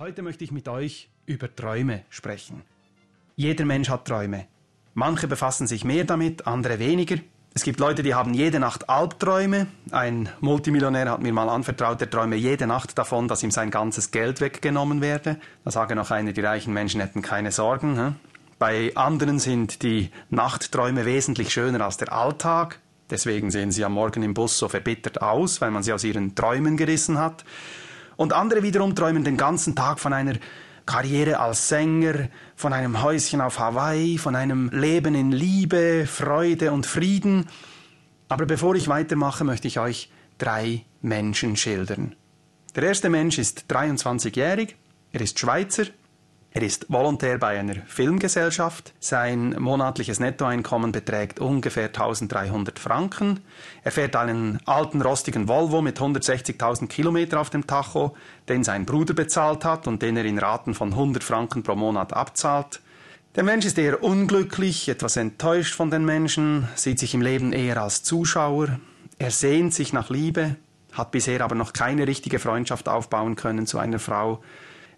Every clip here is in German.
Heute möchte ich mit euch über Träume sprechen. Jeder Mensch hat Träume. Manche befassen sich mehr damit, andere weniger. Es gibt Leute, die haben jede Nacht Albträume. Ein Multimillionär hat mir mal anvertraut, er träume jede Nacht davon, dass ihm sein ganzes Geld weggenommen werde. Da sage noch einer, die reichen Menschen hätten keine Sorgen. Hm? Bei anderen sind die Nachtträume wesentlich schöner als der Alltag. Deswegen sehen sie am Morgen im Bus so verbittert aus, weil man sie aus ihren Träumen gerissen hat. Und andere wiederum träumen den ganzen Tag von einer Karriere als Sänger, von einem Häuschen auf Hawaii, von einem Leben in Liebe, Freude und Frieden. Aber bevor ich weitermache, möchte ich euch drei Menschen schildern. Der erste Mensch ist 23-jährig, er ist Schweizer, er ist Volontär bei einer Filmgesellschaft. Sein monatliches Nettoeinkommen beträgt ungefähr 1300 Franken. Er fährt einen alten rostigen Volvo mit 160.000 Kilometer auf dem Tacho, den sein Bruder bezahlt hat und den er in Raten von 100 Franken pro Monat abzahlt. Der Mensch ist eher unglücklich, etwas enttäuscht von den Menschen, sieht sich im Leben eher als Zuschauer. Er sehnt sich nach Liebe, hat bisher aber noch keine richtige Freundschaft aufbauen können zu einer Frau.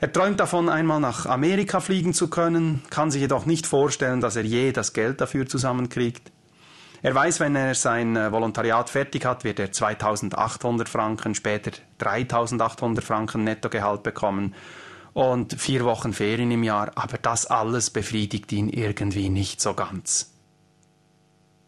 Er träumt davon, einmal nach Amerika fliegen zu können, kann sich jedoch nicht vorstellen, dass er je das Geld dafür zusammenkriegt. Er weiß, wenn er sein äh, Volontariat fertig hat, wird er 2800 Franken, später 3800 Franken Nettogehalt bekommen und vier Wochen Ferien im Jahr, aber das alles befriedigt ihn irgendwie nicht so ganz.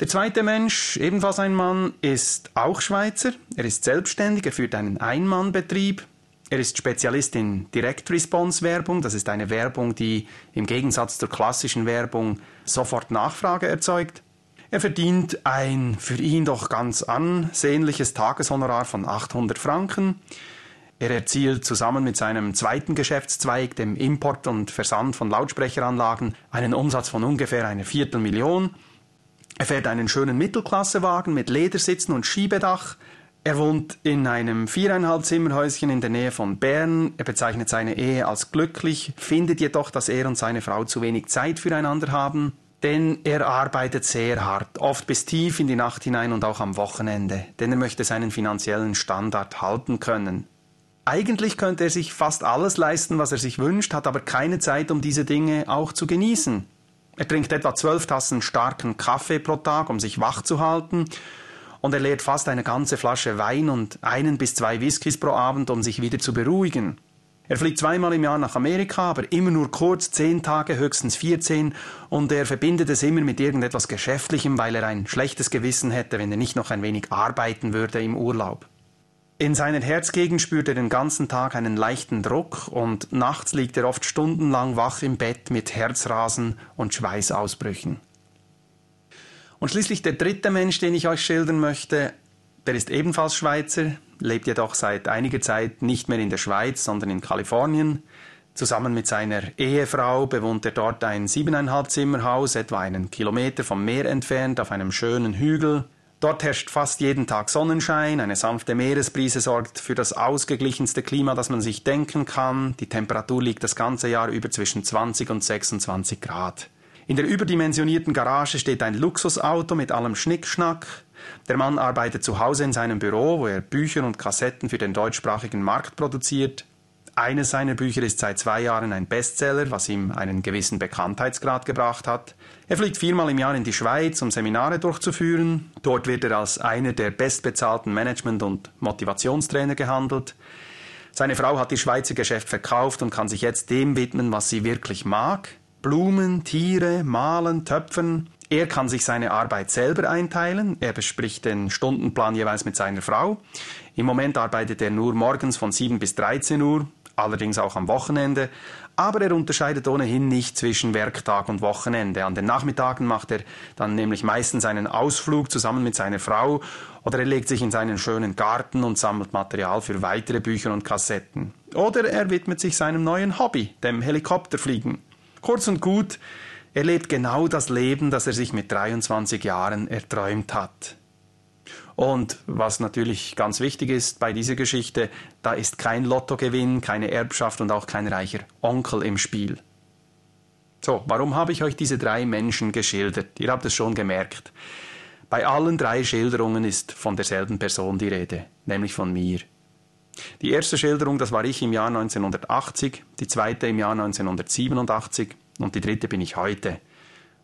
Der zweite Mensch, ebenfalls ein Mann, ist auch Schweizer. Er ist selbstständig, er führt einen Einmannbetrieb, er ist Spezialist in Direct Response Werbung. Das ist eine Werbung, die im Gegensatz zur klassischen Werbung sofort Nachfrage erzeugt. Er verdient ein für ihn doch ganz ansehnliches Tageshonorar von 800 Franken. Er erzielt zusammen mit seinem zweiten Geschäftszweig, dem Import und Versand von Lautsprecheranlagen, einen Umsatz von ungefähr einer Viertelmillion. Er fährt einen schönen Mittelklassewagen mit Ledersitzen und Schiebedach. Er wohnt in einem viereinhalb Zimmerhäuschen in der Nähe von Bern. Er bezeichnet seine Ehe als glücklich, findet jedoch, dass er und seine Frau zu wenig Zeit füreinander haben, denn er arbeitet sehr hart, oft bis tief in die Nacht hinein und auch am Wochenende, denn er möchte seinen finanziellen Standard halten können. Eigentlich könnte er sich fast alles leisten, was er sich wünscht, hat aber keine Zeit, um diese Dinge auch zu genießen. Er trinkt etwa zwölf Tassen starken Kaffee pro Tag, um sich wach zu halten, und er leert fast eine ganze Flasche Wein und einen bis zwei Whiskys pro Abend, um sich wieder zu beruhigen. Er fliegt zweimal im Jahr nach Amerika, aber immer nur kurz, zehn Tage, höchstens 14, und er verbindet es immer mit irgendetwas Geschäftlichem, weil er ein schlechtes Gewissen hätte, wenn er nicht noch ein wenig arbeiten würde im Urlaub. In seiner Herzgegend spürt er den ganzen Tag einen leichten Druck und nachts liegt er oft stundenlang wach im Bett mit Herzrasen und Schweißausbrüchen. Und schließlich der dritte Mensch, den ich euch schildern möchte, der ist ebenfalls Schweizer, lebt jedoch seit einiger Zeit nicht mehr in der Schweiz, sondern in Kalifornien. Zusammen mit seiner Ehefrau bewohnt er dort ein siebeneinhalb Zimmerhaus, etwa einen Kilometer vom Meer entfernt, auf einem schönen Hügel. Dort herrscht fast jeden Tag Sonnenschein, eine sanfte Meeresbrise sorgt für das ausgeglichenste Klima, das man sich denken kann. Die Temperatur liegt das ganze Jahr über zwischen 20 und 26 Grad. In der überdimensionierten Garage steht ein Luxusauto mit allem Schnickschnack. Der Mann arbeitet zu Hause in seinem Büro, wo er Bücher und Kassetten für den deutschsprachigen Markt produziert. Eines seiner Bücher ist seit zwei Jahren ein Bestseller, was ihm einen gewissen Bekanntheitsgrad gebracht hat. Er fliegt viermal im Jahr in die Schweiz, um Seminare durchzuführen. Dort wird er als einer der bestbezahlten Management- und Motivationstrainer gehandelt. Seine Frau hat ihr Schweizer Geschäft verkauft und kann sich jetzt dem widmen, was sie wirklich mag, Blumen, Tiere, Malen, Töpfern. Er kann sich seine Arbeit selber einteilen. Er bespricht den Stundenplan jeweils mit seiner Frau. Im Moment arbeitet er nur morgens von 7 bis 13 Uhr, allerdings auch am Wochenende. Aber er unterscheidet ohnehin nicht zwischen Werktag und Wochenende. An den Nachmittagen macht er dann nämlich meistens einen Ausflug zusammen mit seiner Frau oder er legt sich in seinen schönen Garten und sammelt Material für weitere Bücher und Kassetten. Oder er widmet sich seinem neuen Hobby, dem Helikopterfliegen. Kurz und gut, er lebt genau das Leben, das er sich mit 23 Jahren erträumt hat. Und was natürlich ganz wichtig ist bei dieser Geschichte, da ist kein Lottogewinn, keine Erbschaft und auch kein reicher Onkel im Spiel. So, warum habe ich euch diese drei Menschen geschildert? Ihr habt es schon gemerkt. Bei allen drei Schilderungen ist von derselben Person die Rede, nämlich von mir. Die erste Schilderung, das war ich im Jahr 1980, die zweite im Jahr 1987 und die dritte bin ich heute.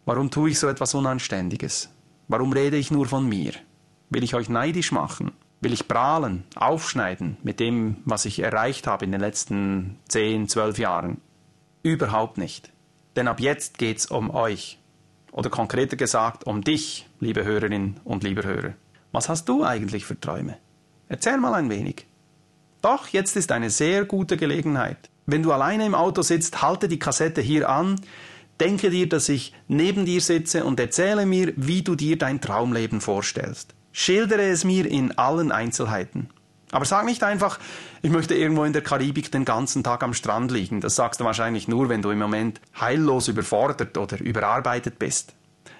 Warum tue ich so etwas Unanständiges? Warum rede ich nur von mir? Will ich euch neidisch machen? Will ich prahlen, aufschneiden mit dem, was ich erreicht habe in den letzten zehn, zwölf Jahren? Überhaupt nicht. Denn ab jetzt geht's um euch. Oder konkreter gesagt, um dich, liebe Hörerin und lieber Hörer. Was hast du eigentlich für Träume? Erzähl mal ein wenig. Doch, jetzt ist eine sehr gute Gelegenheit. Wenn du alleine im Auto sitzt, halte die Kassette hier an, denke dir, dass ich neben dir sitze und erzähle mir, wie du dir dein Traumleben vorstellst. Schildere es mir in allen Einzelheiten. Aber sag nicht einfach, ich möchte irgendwo in der Karibik den ganzen Tag am Strand liegen. Das sagst du wahrscheinlich nur, wenn du im Moment heillos überfordert oder überarbeitet bist.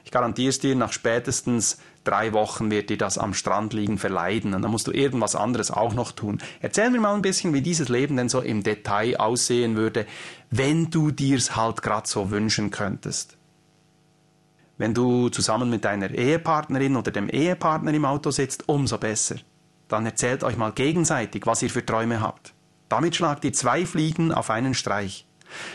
Ich garantiere es dir, nach spätestens drei Wochen wird dir das am Strand liegen verleiden und dann musst du irgendwas anderes auch noch tun. Erzähl mir mal ein bisschen, wie dieses Leben denn so im Detail aussehen würde, wenn du dir's halt grad so wünschen könntest. Wenn du zusammen mit deiner Ehepartnerin oder dem Ehepartner im Auto sitzt, umso besser. Dann erzählt euch mal gegenseitig, was ihr für Träume habt. Damit schlagt ihr zwei Fliegen auf einen Streich.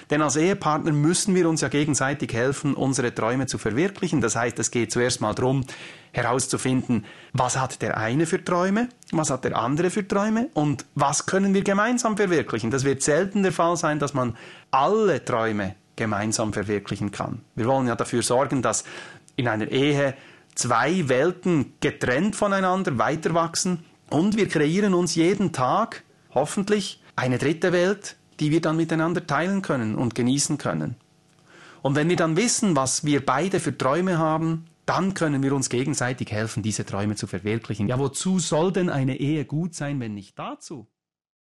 Denn als Ehepartner müssen wir uns ja gegenseitig helfen, unsere Träume zu verwirklichen. Das heißt, es geht zuerst mal darum, herauszufinden, was hat der eine für Träume, was hat der andere für Träume und was können wir gemeinsam verwirklichen. Das wird selten der Fall sein, dass man alle Träume gemeinsam verwirklichen kann. Wir wollen ja dafür sorgen, dass in einer Ehe zwei Welten getrennt voneinander weiterwachsen und wir kreieren uns jeden Tag hoffentlich eine dritte Welt, die wir dann miteinander teilen können und genießen können. Und wenn wir dann wissen, was wir beide für Träume haben, dann können wir uns gegenseitig helfen, diese Träume zu verwirklichen. Ja, wozu soll denn eine Ehe gut sein, wenn nicht dazu?